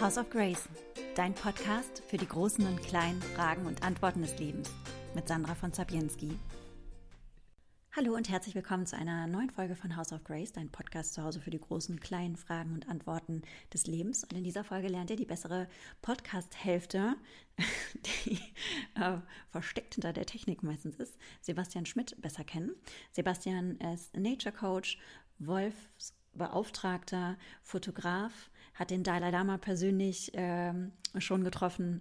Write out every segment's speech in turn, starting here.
House of Grace, dein Podcast für die großen und kleinen Fragen und Antworten des Lebens mit Sandra von Zabienski. Hallo und herzlich willkommen zu einer neuen Folge von House of Grace, dein Podcast zu Hause für die großen, kleinen Fragen und Antworten des Lebens. Und in dieser Folge lernt ihr die bessere Podcast-Hälfte, die äh, versteckt hinter der Technik meistens ist, Sebastian Schmidt besser kennen. Sebastian ist Nature Coach, Wolfsbeauftragter, Fotograf, hat den Dalai Lama persönlich äh, schon getroffen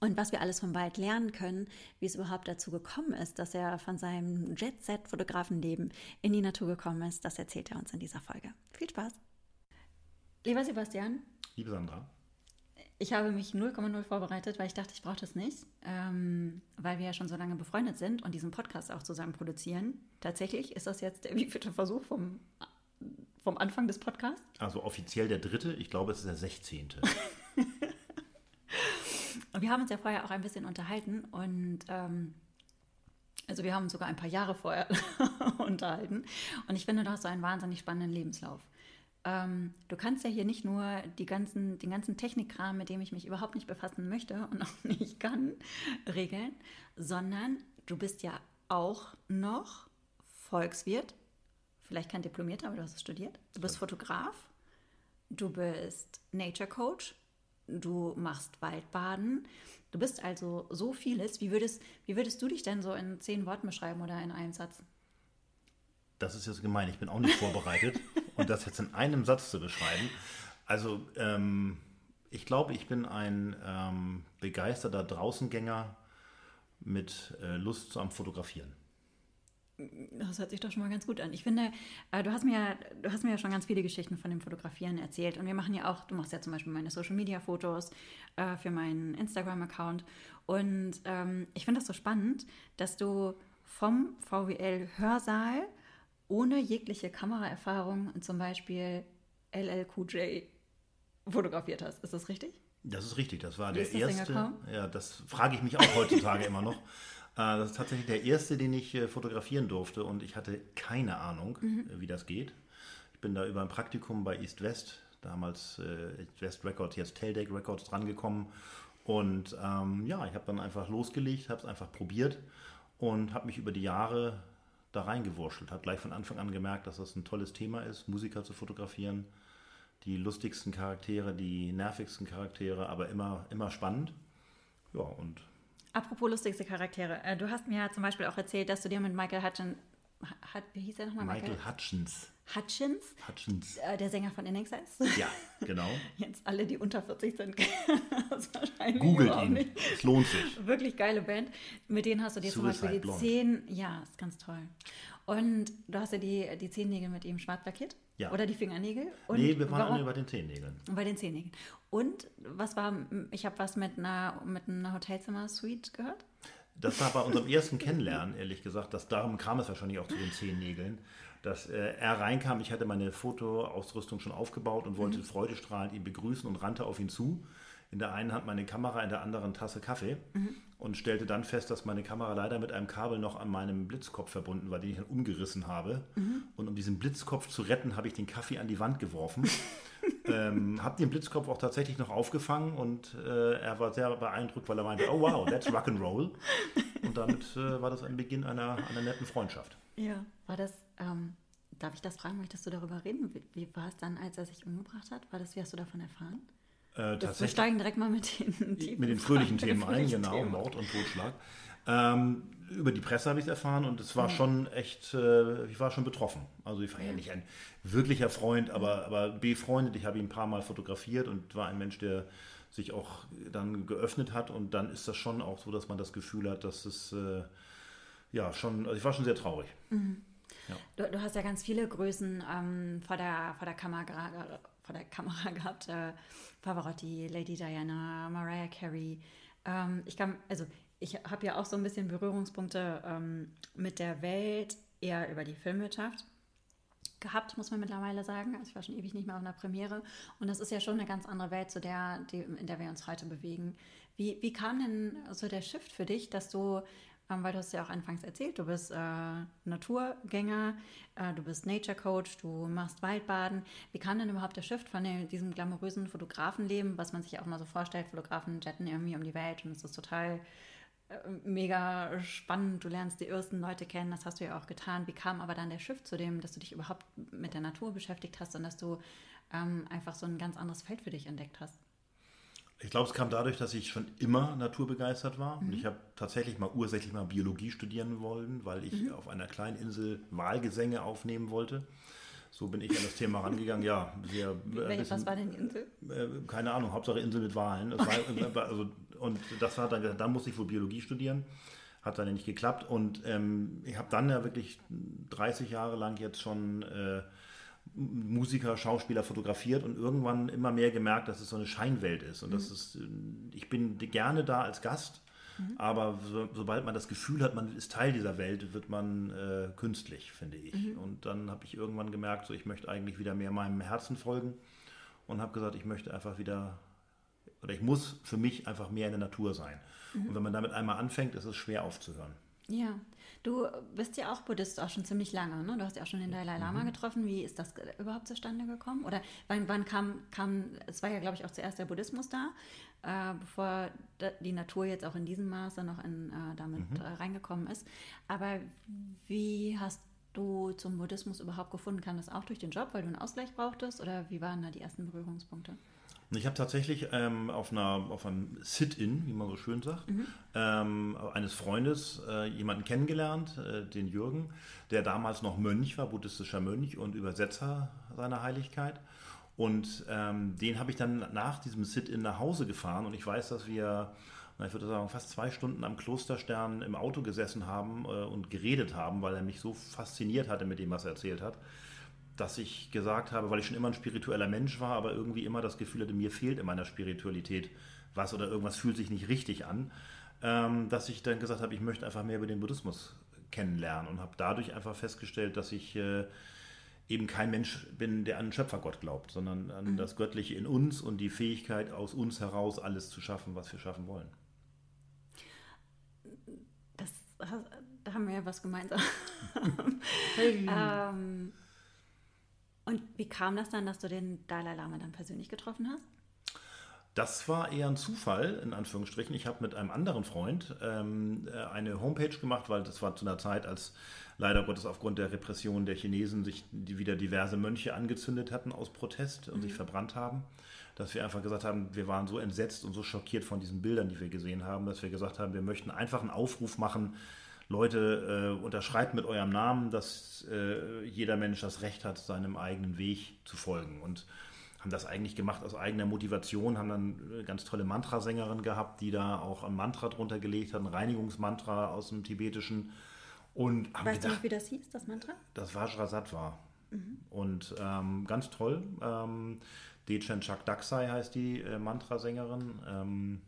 und was wir alles vom Wald lernen können, wie es überhaupt dazu gekommen ist, dass er von seinem Jet-Set-Fotografenleben in die Natur gekommen ist, das erzählt er uns in dieser Folge. Viel Spaß! Lieber Sebastian. Liebe Sandra. Ich habe mich 0,0 vorbereitet, weil ich dachte, ich brauche das nicht, ähm, weil wir ja schon so lange befreundet sind und diesen Podcast auch zusammen produzieren. Tatsächlich ist das jetzt der wievielte Versuch vom, vom Anfang des Podcasts? Also offiziell der dritte, ich glaube, es ist der sechzehnte. Und wir haben uns ja vorher auch ein bisschen unterhalten und ähm, also wir haben uns sogar ein paar Jahre vorher unterhalten. Und ich finde, du hast so einen wahnsinnig spannenden Lebenslauf. Ähm, du kannst ja hier nicht nur die ganzen, den ganzen Technikkram, mit dem ich mich überhaupt nicht befassen möchte und auch nicht kann, regeln, sondern du bist ja auch noch Volkswirt, vielleicht kein Diplomierter, aber du hast es studiert. Du bist Fotograf, du bist Nature Coach, du machst Waldbaden. Du bist also so vieles. Wie würdest, wie würdest du dich denn so in zehn Worten beschreiben oder in einem Satz? Das ist jetzt gemein, ich bin auch nicht vorbereitet. und das jetzt in einem Satz zu beschreiben. Also, ähm, ich glaube, ich bin ein ähm, begeisterter Draußengänger mit äh, Lust am Fotografieren. Das hört sich doch schon mal ganz gut an. Ich finde, äh, du hast mir ja, du hast mir ja schon ganz viele Geschichten von dem Fotografieren erzählt. Und wir machen ja auch, du machst ja zum Beispiel meine Social Media Fotos äh, für meinen Instagram-Account. Und ähm, ich finde das so spannend, dass du vom VWL-Hörsaal ohne jegliche Kameraerfahrung zum Beispiel LLQJ fotografiert hast. Ist das richtig? Das ist richtig. Das war Wie der erste. Ja, das frage ich mich auch heutzutage immer noch. Äh, das ist tatsächlich der erste, den ich äh, fotografieren durfte und ich hatte keine Ahnung, mhm. Äh, wie das geht. Ich bin da über ein Praktikum bei East West, damals East West Records, jetzt Taildeck Records drangekommen und ähm, ja, ich habe dann einfach losgelegt, habe es einfach probiert und habe mich über die Jahre da reingewurschtelt. Habe gleich von Anfang an gemerkt, dass das ein tolles Thema ist, Musiker zu fotografieren. Die lustigsten Charaktere, die nervigsten Charaktere, aber immer, immer spannend. Ja, und Apropos lustigste Charaktere. Äh, du hast mir ja zum Beispiel auch erzählt, dass du dir mit Michael Hutchins. Wie hieß er nochmal? Michael, Michael Hutchins. Hutchins? Hutchins. Äh, der Sänger von NXS? Ja, genau. Jetzt alle, die unter 40 sind, das wahrscheinlich Googelt ihn. Nicht. Es lohnt sich. Wirklich geile Band. Mit denen hast du dir Suicide zum Beispiel die Blonde. zehn. Ja, ist ganz toll. Und du hast ja die, die Zehennägel mit ihm schwarz lackiert? Ja. Oder die Fingernägel? Und nee, wir waren warum? bei den Zehennägeln. Bei den Zehennägeln. Und was war, ich habe was mit einer, mit einer Hotelzimmer-Suite gehört? Das war bei unserem ersten Kennenlernen, ehrlich gesagt. Das, darum kam es wahrscheinlich auch zu den Zehennägeln. Dass äh, er reinkam, ich hatte meine Fotoausrüstung schon aufgebaut und wollte mhm. freudestrahlend ihn begrüßen und rannte auf ihn zu in der einen Hand meine Kamera, in der anderen Tasse Kaffee mhm. und stellte dann fest, dass meine Kamera leider mit einem Kabel noch an meinem Blitzkopf verbunden war, den ich dann umgerissen habe. Mhm. Und um diesen Blitzkopf zu retten, habe ich den Kaffee an die Wand geworfen. ähm, habe den Blitzkopf auch tatsächlich noch aufgefangen und äh, er war sehr beeindruckt, weil er meinte, oh wow, that's Rock'n'Roll. Und damit äh, war das ein Beginn einer, einer netten Freundschaft. Ja, war das, ähm, darf ich das fragen, möchtest du darüber reden? Wie, wie war es dann, als er sich umgebracht hat? War das, wie hast du davon erfahren? Äh, wir steigen direkt mal mit den, mit den fröhlichen Themen ein, genau, Themen. Mord und Totschlag. Ähm, über die Presse habe ich es erfahren und es war ja. schon echt, äh, ich war schon betroffen. Also ich war ja nicht ein wirklicher Freund, aber, aber befreundet. Ich habe ihn ein paar Mal fotografiert und war ein Mensch, der sich auch dann geöffnet hat und dann ist das schon auch so, dass man das Gefühl hat, dass es äh, ja schon, also ich war schon sehr traurig. Mhm. Ja. Du, du, hast ja ganz viele Größen ähm, vor, der, vor der Kamera vor der Kamera gehabt. Äh, Pavarotti, Lady Diana, Mariah Carey. Ähm, ich kann, also ich habe ja auch so ein bisschen Berührungspunkte ähm, mit der Welt, eher über die Filmwirtschaft gehabt, muss man mittlerweile sagen. Also ich war schon ewig nicht mehr auf einer Premiere. Und das ist ja schon eine ganz andere Welt, zu der, die, in der wir uns heute bewegen. Wie, wie kam denn so der Shift für dich, dass du weil du hast ja auch anfangs erzählt, du bist äh, Naturgänger, äh, du bist Nature Coach, du machst Waldbaden. Wie kam denn überhaupt der Shift von diesem glamourösen Fotografenleben, was man sich auch mal so vorstellt, Fotografen jetten irgendwie um die Welt und es ist total äh, mega spannend, du lernst die ersten Leute kennen, das hast du ja auch getan. Wie kam aber dann der Shift zu dem, dass du dich überhaupt mit der Natur beschäftigt hast und dass du ähm, einfach so ein ganz anderes Feld für dich entdeckt hast? Ich glaube, es kam dadurch, dass ich schon immer naturbegeistert war. Mhm. Und ich habe tatsächlich mal ursächlich mal Biologie studieren wollen, weil ich mhm. auf einer kleinen Insel Wahlgesänge aufnehmen wollte. So bin ich an das Thema rangegangen. Ja, sehr, äh, bisschen, was war denn die Insel? Äh, keine Ahnung, Hauptsache Insel mit Wahlen. Okay. War, also, und das war dann, da musste ich wohl Biologie studieren. Hat dann ja nicht geklappt. Und ähm, ich habe dann ja wirklich 30 Jahre lang jetzt schon äh, Musiker, Schauspieler fotografiert und irgendwann immer mehr gemerkt, dass es so eine Scheinwelt ist. Und mhm. das ist, ich bin gerne da als Gast, mhm. aber so, sobald man das Gefühl hat, man ist Teil dieser Welt, wird man äh, künstlich, finde ich. Mhm. Und dann habe ich irgendwann gemerkt, so ich möchte eigentlich wieder mehr meinem Herzen folgen und habe gesagt, ich möchte einfach wieder, oder ich muss für mich einfach mehr in der Natur sein. Mhm. Und wenn man damit einmal anfängt, ist es schwer aufzuhören. Ja, du bist ja auch Buddhist auch schon ziemlich lange, ne? Du hast ja auch schon den Dalai Lama mhm. getroffen. Wie ist das überhaupt zustande gekommen? Oder wann, wann kam, kam, es war ja, glaube ich, auch zuerst der Buddhismus da, äh, bevor die Natur jetzt auch in diesem Maße noch in, äh, damit mhm. äh, reingekommen ist. Aber wie hast du zum Buddhismus überhaupt gefunden? Kam das auch durch den Job, weil du einen Ausgleich brauchtest? Oder wie waren da die ersten Berührungspunkte? Ich habe tatsächlich ähm, auf, einer, auf einem Sit-In, wie man so schön sagt, mhm. ähm, eines Freundes äh, jemanden kennengelernt, äh, den Jürgen, der damals noch Mönch war, buddhistischer Mönch und Übersetzer seiner Heiligkeit. Und ähm, den habe ich dann nach diesem Sit-In nach Hause gefahren und ich weiß, dass wir, ich würde sagen, fast zwei Stunden am Klosterstern im Auto gesessen haben äh, und geredet haben, weil er mich so fasziniert hatte mit dem, was er erzählt hat dass ich gesagt habe, weil ich schon immer ein spiritueller Mensch war, aber irgendwie immer das Gefühl hatte, mir fehlt in meiner Spiritualität was oder irgendwas fühlt sich nicht richtig an, ähm, dass ich dann gesagt habe, ich möchte einfach mehr über den Buddhismus kennenlernen und habe dadurch einfach festgestellt, dass ich äh, eben kein Mensch bin, der an einen Schöpfergott glaubt, sondern an mhm. das Göttliche in uns und die Fähigkeit aus uns heraus alles zu schaffen, was wir schaffen wollen. Das, da haben wir ja was gemeinsam. hey. ähm, und wie kam das dann, dass du den Dalai Lama dann persönlich getroffen hast? Das war eher ein Zufall, in Anführungsstrichen. Ich habe mit einem anderen Freund ähm, äh, eine Homepage gemacht, weil das war zu einer Zeit, als leider Gottes aufgrund der Repression der Chinesen sich wieder diverse Mönche angezündet hatten aus Protest und mhm. sich verbrannt haben. Dass wir einfach gesagt haben, wir waren so entsetzt und so schockiert von diesen Bildern, die wir gesehen haben, dass wir gesagt haben, wir möchten einfach einen Aufruf machen, Leute, äh, unterschreibt mit eurem Namen, dass äh, jeder Mensch das Recht hat, seinem eigenen Weg zu folgen. Und haben das eigentlich gemacht aus eigener Motivation, haben dann eine ganz tolle Mantrasängerin gehabt, die da auch ein Mantra drunter gelegt hat, ein Reinigungsmantra aus dem Tibetischen. Und haben weißt gedacht, du noch, wie das hieß, das Mantra? Das Vajrasattva. Mhm. Und ähm, ganz toll. Ähm, Dechen Chakdaksai heißt die äh, Mantrasängerin. Ähm,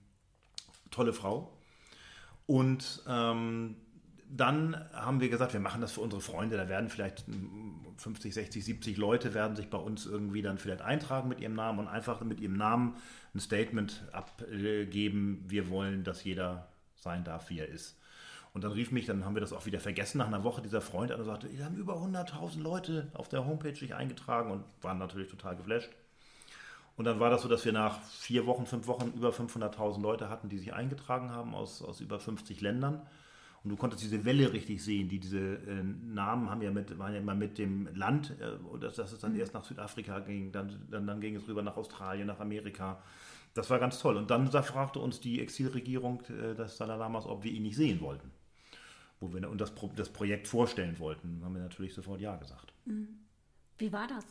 tolle Frau. Und ähm, dann haben wir gesagt, wir machen das für unsere Freunde. Da werden vielleicht 50, 60, 70 Leute werden sich bei uns irgendwie dann vielleicht eintragen mit ihrem Namen und einfach mit ihrem Namen ein Statement abgeben. Wir wollen, dass jeder sein darf, wie er ist. Und dann rief mich, dann haben wir das auch wieder vergessen, nach einer Woche dieser Freund an und sagte, wir haben über 100.000 Leute auf der Homepage sich eingetragen und waren natürlich total geflasht. Und dann war das so, dass wir nach vier Wochen, fünf Wochen über 500.000 Leute hatten, die sich eingetragen haben aus, aus über 50 Ländern. Und du konntest diese Welle richtig sehen, die diese äh, Namen haben ja mit, waren ja immer mit dem Land, äh, dass, dass es dann mhm. erst nach Südafrika ging, dann, dann, dann ging es rüber nach Australien, nach Amerika. Das war ganz toll. Und dann da fragte uns die Exilregierung äh, des Dalai ob wir ihn nicht sehen wollten. Wo wir und das, das Projekt vorstellen wollten. Da haben wir natürlich sofort Ja gesagt. Mhm. Wie war das?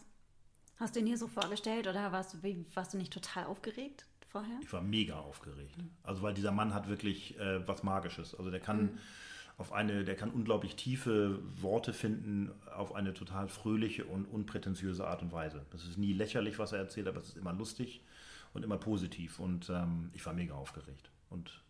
Hast du ihn hier so vorgestellt oder warst du, warst du nicht total aufgeregt vorher? Ich war mega aufgeregt. Mhm. Also weil dieser Mann hat wirklich äh, was Magisches. Also der kann mhm auf eine, der kann unglaublich tiefe Worte finden auf eine total fröhliche und unprätentiöse Art und Weise. Das ist nie lächerlich, was er erzählt, aber es ist immer lustig und immer positiv. Und ähm, ich war mega aufgeregt. Und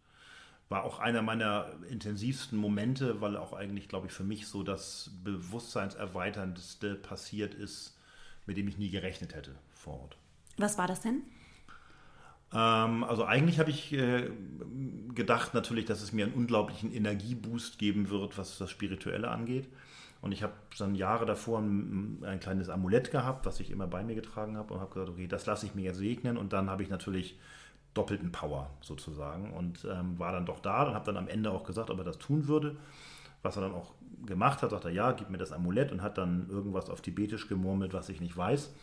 war auch einer meiner intensivsten Momente, weil auch eigentlich, glaube ich, für mich so das Bewusstseinserweiterndste passiert ist, mit dem ich nie gerechnet hätte vor Ort. Was war das denn? Ähm, also eigentlich habe ich äh, gedacht natürlich, dass es mir einen unglaublichen Energieboost geben wird, was das Spirituelle angeht. Und ich habe dann Jahre davor ein, ein, kleines Amulett gehabt, was ich immer bei mir getragen habe und habe gesagt, okay, das lasse ich mir jetzt segnen. Und dann habe ich natürlich doppelten Power sozusagen und ähm, war dann doch da und habe dann am Ende auch gesagt, ob er das tun würde. Was er dann auch gemacht hat, sagt er, ja, gib mir das Amulett und hat dann irgendwas auf Tibetisch gemurmelt, was ich nicht weiß.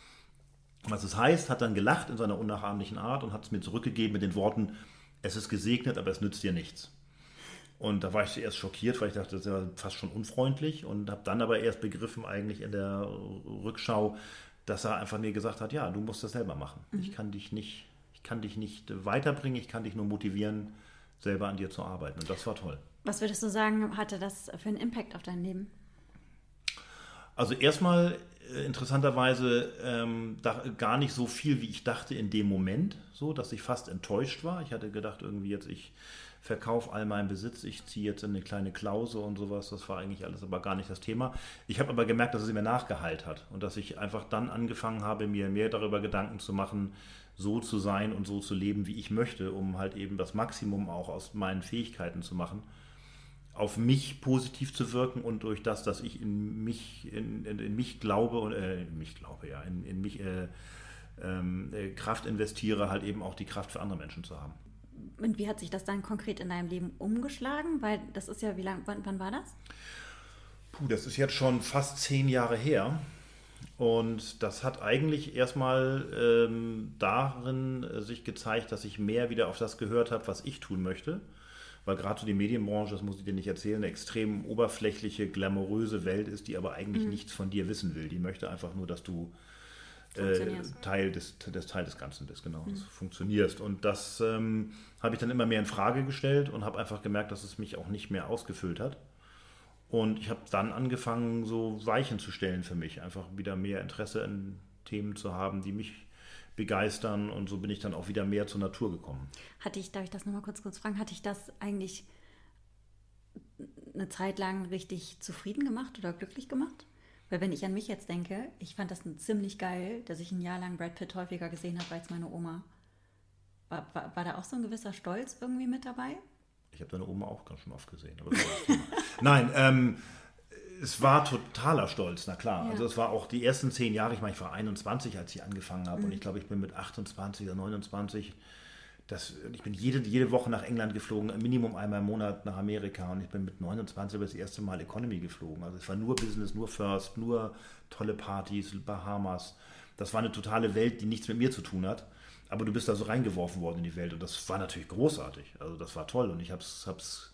Was es heißt, hat dann gelacht in seiner unnachahmlichen Art und hat es mir zurückgegeben mit den Worten, es ist gesegnet, aber es nützt dir nichts. Und da war ich zuerst schockiert, weil ich dachte, das ist ja fast schon unfreundlich und habe dann aber erst begriffen eigentlich in der Rückschau, dass er einfach mir gesagt hat, ja, du musst das selber machen. Mhm. Ich kann dich nicht, ich kann dich nicht weiterbringen, ich kann dich nur motivieren, selber an dir zu arbeiten. Und das war toll. Was würdest du sagen, hatte das für einen Impact auf dein Leben? Also erstmal interessanterweise ähm, gar nicht so viel, wie ich dachte in dem Moment, so dass ich fast enttäuscht war. Ich hatte gedacht, irgendwie jetzt ich verkaufe all meinen Besitz, ich ziehe jetzt in eine kleine Klause und sowas. Das war eigentlich alles aber gar nicht das Thema. Ich habe aber gemerkt, dass es mir nachgeheilt hat und dass ich einfach dann angefangen habe, mir mehr darüber Gedanken zu machen, so zu sein und so zu leben, wie ich möchte, um halt eben das Maximum auch aus meinen Fähigkeiten zu machen auf mich positiv zu wirken und durch das, dass ich in mich, in, in, in mich glaube und äh, in mich glaube, ja, in, in mich äh, ähm, äh, Kraft investiere, halt eben auch die Kraft für andere Menschen zu haben. Und wie hat sich das dann konkret in deinem Leben umgeschlagen? Weil das ist ja, wie lange, wann, wann war das? Puh, das ist jetzt schon fast zehn Jahre her. Und das hat eigentlich erstmal ähm, darin äh, sich gezeigt, dass ich mehr wieder auf das gehört habe, was ich tun möchte weil gerade so die Medienbranche, das muss ich dir nicht erzählen, eine extrem oberflächliche, glamouröse Welt ist, die aber eigentlich mhm. nichts von dir wissen will. Die möchte einfach nur, dass du äh, Teil, des, des, Teil des Ganzen bist, genau, mhm. funktionierst. Und das ähm, habe ich dann immer mehr in Frage gestellt und habe einfach gemerkt, dass es mich auch nicht mehr ausgefüllt hat. Und ich habe dann angefangen, so Weichen zu stellen für mich, einfach wieder mehr Interesse an Themen zu haben, die mich begeistern und so bin ich dann auch wieder mehr zur Natur gekommen. Hatte ich, darf ich das nochmal kurz kurz fragen, hatte ich das eigentlich eine Zeit lang richtig zufrieden gemacht oder glücklich gemacht? Weil wenn ich an mich jetzt denke, ich fand das ziemlich geil, dass ich ein Jahr lang Brad Pitt häufiger gesehen habe als meine Oma. War, war, war da auch so ein gewisser Stolz irgendwie mit dabei? Ich habe deine Oma auch ganz schön oft gesehen. Nein, ähm, es war totaler Stolz, na klar. Ja. Also es war auch die ersten zehn Jahre, ich meine, ich war 21, als ich angefangen habe mhm. und ich glaube, ich bin mit 28 oder 29, das, ich bin jede, jede Woche nach England geflogen, Minimum einmal im Monat nach Amerika und ich bin mit 29 das erste Mal Economy geflogen. Also es war nur Business, nur First, nur tolle Partys, Bahamas. Das war eine totale Welt, die nichts mit mir zu tun hat. Aber du bist da so reingeworfen worden in die Welt und das war natürlich großartig. Also das war toll und ich habe es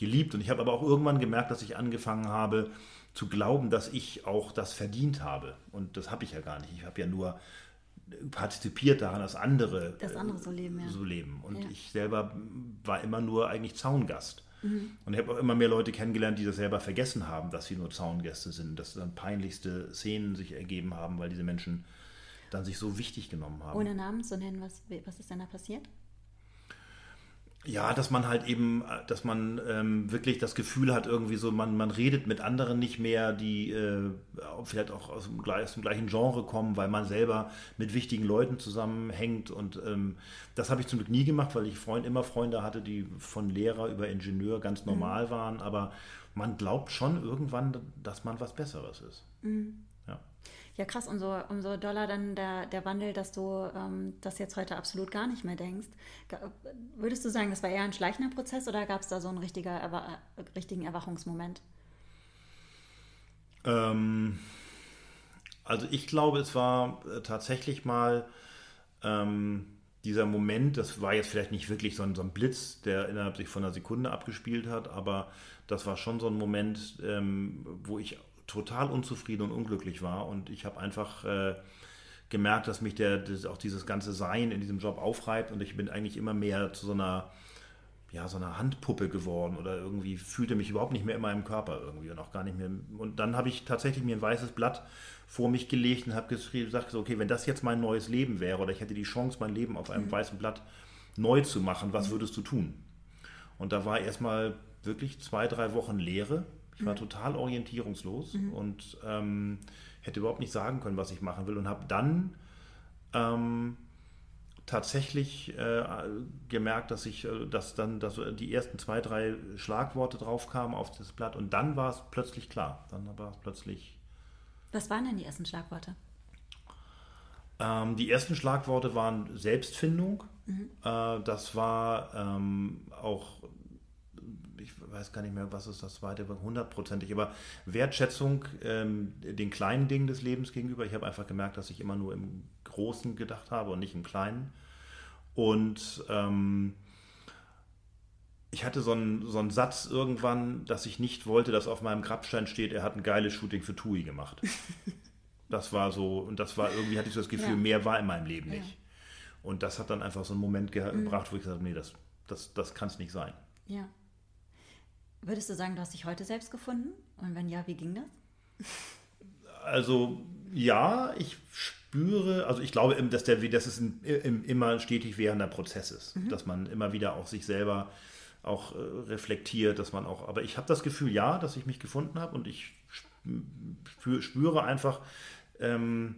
geliebt. Und ich habe aber auch irgendwann gemerkt, dass ich angefangen habe zu glauben, dass ich auch das verdient habe. Und das habe ich ja gar nicht. Ich habe ja nur partizipiert daran, dass andere, das andere so leben. Ja. So leben. Und ja. ich selber war immer nur eigentlich Zaungast. Mhm. Und ich habe auch immer mehr Leute kennengelernt, die das selber vergessen haben, dass sie nur Zaungäste sind, dass dann peinlichste Szenen sich ergeben haben, weil diese Menschen dann sich so wichtig genommen haben. Ohne Namen zu nennen, was, was ist denn da passiert? Ja, dass man halt eben, dass man ähm, wirklich das Gefühl hat, irgendwie so, man, man redet mit anderen nicht mehr, die äh, vielleicht auch aus dem, aus dem, gleichen Genre kommen, weil man selber mit wichtigen Leuten zusammenhängt. Und ähm, das habe ich zum Glück nie gemacht, weil ich Freund, immer Freunde hatte, die von Lehrer über Ingenieur ganz mhm. normal mhm. waren. Aber man glaubt schon irgendwann, dass man was Besseres ist. Mhm. Ja, krass, umso, umso doller dann der, der Wandel, dass du ähm, das jetzt heute absolut gar nicht mehr denkst. Würdest du sagen, das war eher ein schleichender Prozess oder gab es da so einen richtiger, Erwa richtigen Erwachungsmoment? Ähm, also ich glaube, es war äh, tatsächlich mal ähm, dieser Moment, das war jetzt vielleicht nicht wirklich so ein, so ein, Blitz, der innerhalb sich von einer Sekunde abgespielt hat, aber das war schon so ein Moment, ähm, wo ich total unzufrieden und unglücklich war. Und ich habe einfach äh, gemerkt, dass mich der, das, auch dieses ganze Sein in diesem Job aufreibt und ich bin eigentlich immer mehr zu so einer, ja, so einer Handpuppe geworden oder irgendwie fühlte mich überhaupt nicht mehr in meinem Körper irgendwie und auch gar nicht mehr. Und dann habe ich tatsächlich mir ein weißes Blatt vor mich gelegt und habe gesagt, okay, wenn das jetzt mein neues Leben wäre oder ich hätte die Chance, mein Leben auf einem mhm. weißen Blatt neu zu machen, was würdest du tun? Und da war erstmal wirklich zwei, drei Wochen Leere ich war total orientierungslos mhm. und ähm, hätte überhaupt nicht sagen können, was ich machen will und habe dann ähm, tatsächlich äh, gemerkt, dass ich, äh, dass dann dass die ersten zwei, drei Schlagworte drauf kamen auf das Blatt und dann war es plötzlich klar. Dann war es plötzlich. Was waren denn die ersten Schlagworte? Ähm, die ersten Schlagworte waren Selbstfindung. Mhm. Äh, das war ähm, auch, weiß gar nicht mehr, was ist das zweite, hundertprozentig, aber Wertschätzung ähm, den kleinen Dingen des Lebens gegenüber. Ich habe einfach gemerkt, dass ich immer nur im Großen gedacht habe und nicht im Kleinen. Und ähm, ich hatte so einen, so einen Satz irgendwann, dass ich nicht wollte, dass auf meinem Grabstein steht, er hat ein geiles Shooting für TUI gemacht. Das war so, und das war irgendwie, hatte ich so das Gefühl, ja. mehr war in meinem Leben nicht. Ja. Und das hat dann einfach so einen Moment mhm. gebracht, wo ich gesagt habe, nee, das, das, das kann es nicht sein. Ja. Würdest du sagen, du hast dich heute selbst gefunden? Und wenn ja, wie ging das? Also ja, ich spüre, also ich glaube, dass, der, dass es ein, immer stetig währender Prozess ist, mhm. dass man immer wieder auch sich selber auch äh, reflektiert, dass man auch, aber ich habe das Gefühl, ja, dass ich mich gefunden habe und ich spüre einfach, ähm,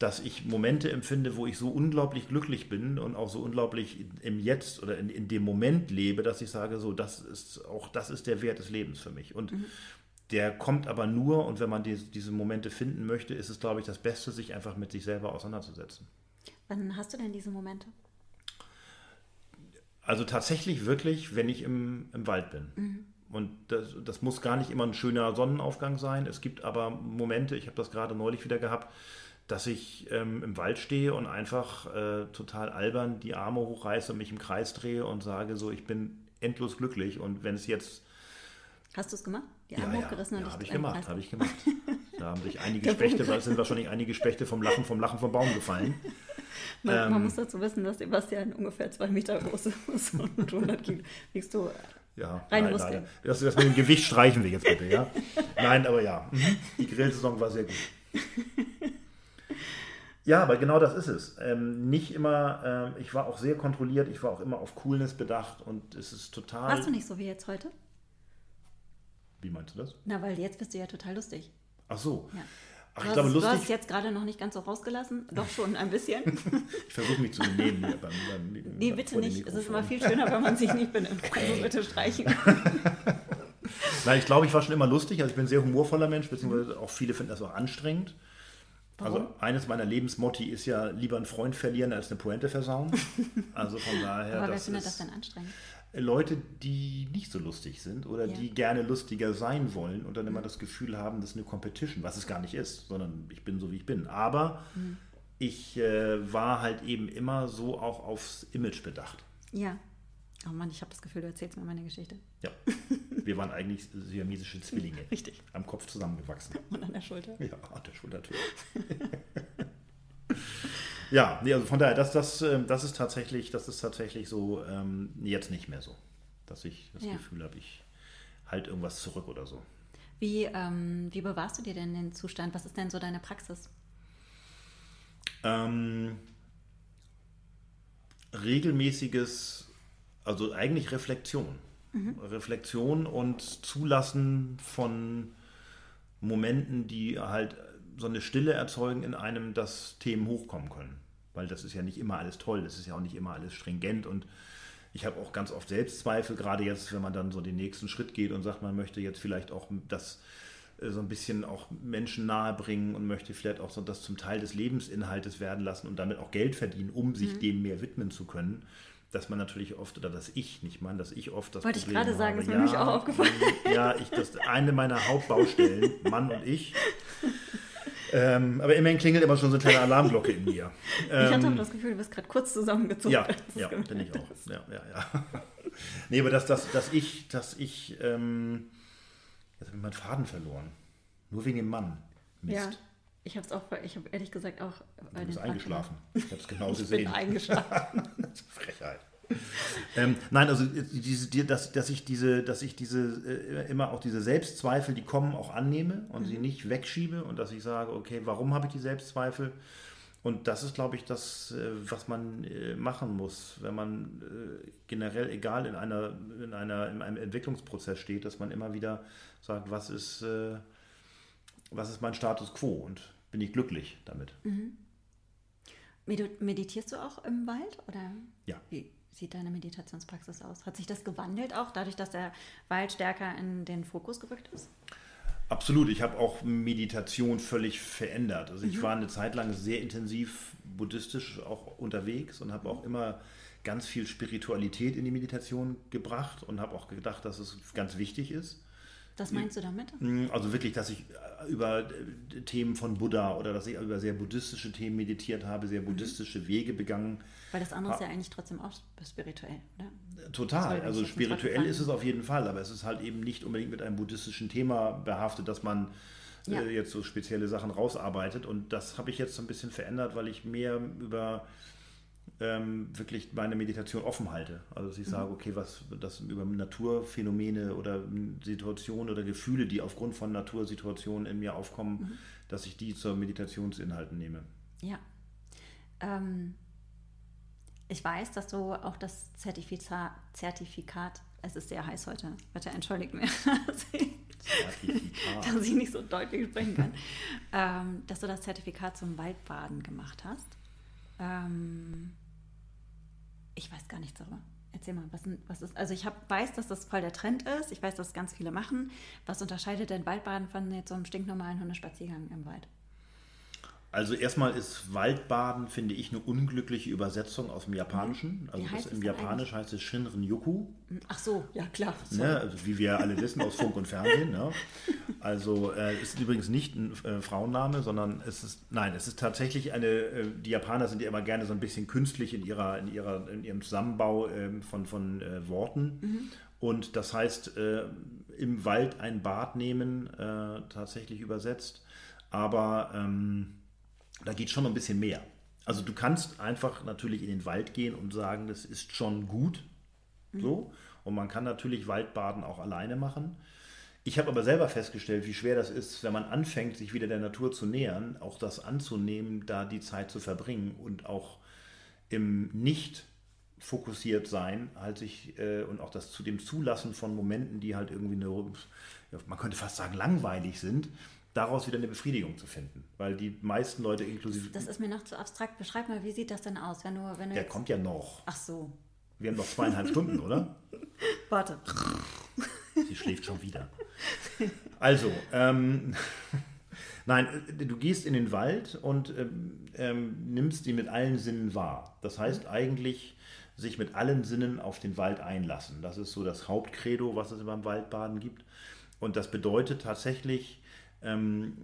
dass ich Momente empfinde, wo ich so unglaublich glücklich bin und auch so unglaublich im Jetzt oder in, in dem Moment lebe, dass ich sage, so, das ist auch das ist der Wert des Lebens für mich. Und mhm. der kommt aber nur, und wenn man die, diese Momente finden möchte, ist es, glaube ich, das Beste, sich einfach mit sich selber auseinanderzusetzen. Wann hast du denn diese Momente? Also tatsächlich wirklich, wenn ich im, im Wald bin. Mhm. Und das, das, muss gar nicht immer ein schöner Sonnenaufgang sein. Es gibt aber Momente, ich habe das gerade neulich wieder gehabt, dass ich ähm, im Wald stehe und einfach äh, total albern die Arme hochreiße und mich im Kreis drehe und sage so, ich bin endlos glücklich. Und wenn es jetzt... Hast du es gemacht? Die Arme ja, hochgerissen ja, und ja, habe ich gemacht, habe ich gemacht. Da haben sich einige Spechte, da sind wahrscheinlich einige Spechte vom Lachen vom Lachen vom Baum gefallen. Man, ähm, man muss dazu wissen, dass Sebastian ungefähr zwei Meter groß ist und 100 Kilo. Wiegst du ja, Rein nein, Muskeln. Das, das mit dem Gewicht streichen wir jetzt bitte, ja? Nein, aber ja. Mhm. Die Grillsaison war sehr gut. Ja, aber genau das ist es. Ähm, nicht immer, ähm, ich war auch sehr kontrolliert, ich war auch immer auf Coolness bedacht und es ist total. Warst du nicht so wie jetzt heute? Wie meinst du das? Na, weil jetzt bist du ja total lustig. Ach so. Ja. Ach, ich glaube, lustig. Du hast es jetzt gerade noch nicht ganz so rausgelassen, doch schon ein bisschen. ich versuche mich zu benehmen. Beim, beim, nee, bitte nicht. Es ist immer viel schöner, wenn man sich nicht benimmt. Kannst du bitte streichen. Nein, ich glaube, ich war schon immer lustig. Also ich bin ein sehr humorvoller Mensch, beziehungsweise auch viele finden das auch anstrengend. Warum? Also eines meiner Lebensmotti ist ja lieber einen Freund verlieren als eine Pointe versauen. Also von daher. Aber wer findet das denn anstrengend? Leute, die nicht so lustig sind oder ja. die gerne lustiger sein wollen und dann immer mhm. das Gefühl haben, das ist eine Competition, was es gar nicht ist, sondern ich bin so, wie ich bin. Aber mhm. ich äh, war halt eben immer so auch aufs Image bedacht. Ja. Oh Mann, ich habe das Gefühl, du erzählst mir meine Geschichte. Ja. Wir waren eigentlich siamesische Zwillinge. Richtig. Am Kopf zusammengewachsen. Und an der Schulter. Ja, an der Schulter natürlich. Ja, nee, also von daher, das, das, ähm, das ist tatsächlich, das ist tatsächlich so ähm, jetzt nicht mehr so. Dass ich das ja. Gefühl habe, ich halte irgendwas zurück oder so. Wie, ähm, wie bewahrst du dir denn den Zustand? Was ist denn so deine Praxis? Ähm, regelmäßiges, also eigentlich Reflexion. Mhm. Reflexion und Zulassen von Momenten, die halt so eine Stille erzeugen in einem, dass Themen hochkommen können. Weil das ist ja nicht immer alles toll, das ist ja auch nicht immer alles stringent und ich habe auch ganz oft Selbstzweifel, gerade jetzt, wenn man dann so den nächsten Schritt geht und sagt, man möchte jetzt vielleicht auch das äh, so ein bisschen auch Menschen nahe bringen und möchte vielleicht auch so das zum Teil des Lebensinhaltes werden lassen und damit auch Geld verdienen, um sich mhm. dem mehr widmen zu können dass man natürlich oft, oder dass ich, nicht man, dass ich oft das Wollte Problem ich gerade sagen, habe, ist mir ja, nämlich auch aufgefallen. Ja, ich, das eine meiner Hauptbaustellen, Mann und ich, ähm, aber immerhin klingelt immer schon so eine kleine Alarmglocke in mir. Ähm, ich hatte auch das Gefühl, du bist gerade kurz zusammengezogen. Ja, ja bin ich auch. Ja, ja, ja. nee, aber dass, dass, dass ich, dass ich, ähm, jetzt habe ich meinen Faden verloren. Nur wegen dem Mann. Mist. Ja, ich habe es auch, ich habe ehrlich gesagt auch. Du bist eingeschlafen. Ich habe es genau gesehen. Ich bin eingeschlafen. Frechheit. ähm, nein, also diese, dass, dass ich diese, dass ich diese äh, immer auch diese Selbstzweifel, die kommen, auch annehme und mhm. sie nicht wegschiebe und dass ich sage, okay, warum habe ich die Selbstzweifel? Und das ist, glaube ich, das, äh, was man äh, machen muss, wenn man äh, generell, egal in einer, in einer, in einem Entwicklungsprozess steht, dass man immer wieder sagt, was ist, äh, was ist mein Status quo und bin ich glücklich damit? Mhm. Meditierst du auch im Wald oder Ja. wie sieht deine Meditationspraxis aus? Hat sich das gewandelt auch dadurch, dass der Wald stärker in den Fokus gerückt ist? Absolut, ich habe auch Meditation völlig verändert. Also ich war eine Zeit lang sehr intensiv buddhistisch auch unterwegs und habe auch immer ganz viel Spiritualität in die Meditation gebracht und habe auch gedacht, dass es ganz wichtig ist. Was meinst du damit? Also wirklich, dass ich äh, über äh, Themen von Buddha oder dass ich über sehr buddhistische Themen meditiert habe, sehr buddhistische Wege begangen. Weil das andere ist ja eigentlich trotzdem auch spirituell, oder? Total. Also spirituell ist es auf jeden Fall, aber es ist halt eben nicht unbedingt mit einem buddhistischen Thema behaftet, dass man Ja. äh, jetzt so spezielle Sachen rausarbeitet. Und das habe ich jetzt so ein bisschen verändert, weil ich mehr über ähm, wirklich meine Meditation offen halte. Also dass ich Mhm. sage, okay, was das über Naturphänomene oder Situationen oder Gefühle, die aufgrund von Natursituationen in mir aufkommen, Mhm. dass ich die zur Meditationsinhalten nehme. Ja. Ähm, ich weiß, dass du auch das Zertifikat, Zertifikat, es ist sehr heiß heute, bitte entschuldigt mir, dass ich, Zertifikat. dass ich nicht so deutlich sprechen kann, ähm, dass du das Zertifikat zum Waldbaden gemacht hast. Ich weiß gar nichts darüber. Erzähl mal, was, was ist, also ich hab, weiß, dass das voll der Trend ist, ich weiß, dass ganz viele machen. Was unterscheidet denn Waldbaden von jetzt so einem stinknormalen Hundespaziergang im Wald? Also erstmal ist Waldbaden, finde ich, eine unglückliche Übersetzung aus dem Japanischen. Also im Japanisch heißt es Shinrin Yoku, Ach so, ja klar. ne? also wie wir alle wissen aus Funk und Fernsehen. Ne? Also äh, ist übrigens nicht ein äh, Frauenname, sondern es ist, nein, es ist tatsächlich eine, äh, die Japaner sind ja immer gerne so ein bisschen künstlich in, ihrer, in, ihrer, in ihrem Zusammenbau ähm, von, von äh, Worten. Und das heißt, äh, im Wald ein Bad nehmen, äh, tatsächlich übersetzt. Aber ähm, da geht schon noch ein bisschen mehr. Also du kannst einfach natürlich in den Wald gehen und sagen, das ist schon gut. So. Und man kann natürlich Waldbaden auch alleine machen. Ich habe aber selber festgestellt, wie schwer das ist, wenn man anfängt, sich wieder der Natur zu nähern, auch das anzunehmen, da die Zeit zu verbringen und auch im nicht fokussiert sein, halt sich äh, und auch das zu dem Zulassen von Momenten, die halt irgendwie eine, man könnte fast sagen, langweilig sind, daraus wieder eine Befriedigung zu finden. Weil die meisten Leute inklusive. Das ist mir noch zu abstrakt. Beschreib mal, wie sieht das denn aus, wenn du, wenn du der kommt ja noch. Ach so, Wir haben noch zweieinhalb Stunden, oder? warte. Sie schläft schon wieder. Also, ähm, nein, äh, du gehst in den Wald und ähm, ähm, nimmst ihn mit allen Sinnen wahr. Das heißt eigentlich, sich mit allen Sinnen auf den Wald einlassen. Das ist so das Hauptcredo, was es beim Waldbaden gibt. Und das bedeutet tatsächlich, ähm,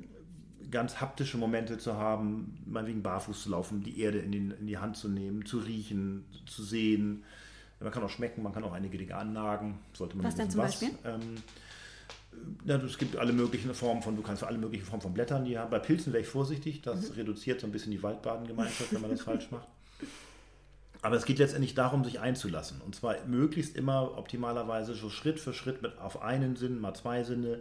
ganz haptische Momente zu haben, meinetwegen barfuß zu laufen, die Erde in, den, in die Hand zu nehmen, zu riechen, zu sehen. Man kann auch schmecken, man kann auch einige Dinge annagen. Sollte man Was denn zum was. Beispiel? Ähm, ja, es gibt alle möglichen Formen von, du kannst alle möglichen Formen von Blättern die haben. Bei Pilzen wäre ich vorsichtig, das Mhm. reduziert so ein bisschen die Waldbadengemeinschaft, wenn man das falsch macht. Aber es geht letztendlich darum, sich einzulassen. Und zwar möglichst immer optimalerweise so Schritt für Schritt mit auf einen Sinn, mal zwei Sinne,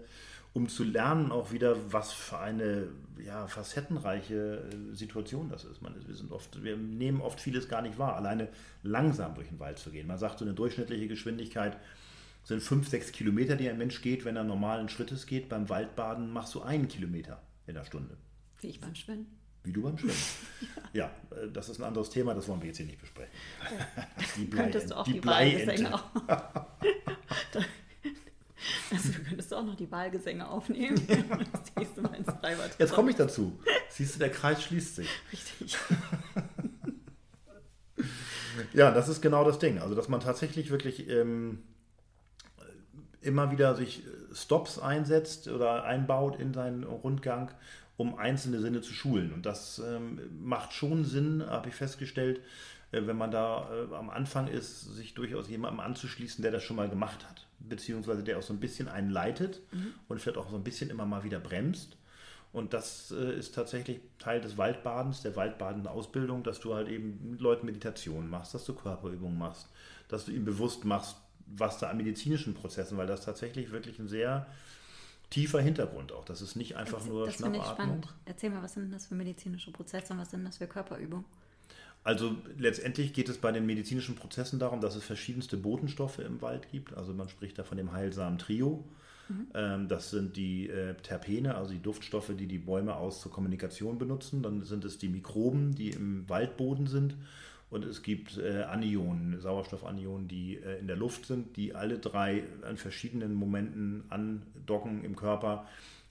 um zu lernen auch wieder, was für eine ja, facettenreiche äh, Situation das ist. Man, wir, sind oft, wir nehmen oft vieles gar nicht wahr, alleine langsam durch den Wald zu gehen. Man sagt, so eine durchschnittliche Geschwindigkeit sind fünf, sechs Kilometer, die ein Mensch geht, wenn er normalen Schrittes geht. Beim Waldbaden machst du einen Kilometer in der Stunde. Wie ich beim Schwimmen. Wie du beim Schwimmen. ja, äh, das ist ein anderes Thema, das wollen wir jetzt hier nicht besprechen. Die Könntest du auch die, Bleiente. Wahlgesänge auf... also du könntest auch noch die Wahlgesänge aufnehmen. Das nächste Mal ins Freibad. Jetzt komme ich dazu. Siehst du, der Kreis schließt sich. Richtig. Ja, das ist genau das Ding. Also, dass man tatsächlich wirklich ähm, immer wieder sich äh, Stops einsetzt oder einbaut in seinen Rundgang, um einzelne Sinne zu schulen. Und das ähm, macht schon Sinn, habe ich festgestellt, äh, wenn man da äh, am Anfang ist, sich durchaus jemandem anzuschließen, der das schon mal gemacht hat. Beziehungsweise der auch so ein bisschen einen leitet und vielleicht auch so ein bisschen immer mal wieder bremst. Und das äh, ist tatsächlich Teil des Waldbadens, der waldbadenden Ausbildung, dass du halt eben mit Leuten Meditation machst, dass du Körperübungen machst, dass du ihnen bewusst machst, was da an medizinischen Prozessen, weil das tatsächlich wirklich ein sehr tiefer Hintergrund auch. Das ist nicht einfach nur das Schnappatmung. Erzähl mal, was sind das für medizinische Prozesse und was sind das für Körperübungen? Also letztendlich geht es bei den medizinischen Prozessen darum, dass es verschiedenste Botenstoffe im Wald gibt. Also man spricht da von dem heilsamen Trio. Mhm. Ähm, das sind die äh, Terpene, also die Duftstoffe, die die Bäume aus zur Kommunikation benutzen. Dann sind es die Mikroben, die im Waldboden sind. Und es gibt äh, Anionen, Sauerstoffanionen, die äh, in der Luft sind, die alle drei an verschiedenen Momenten andocken im Körper.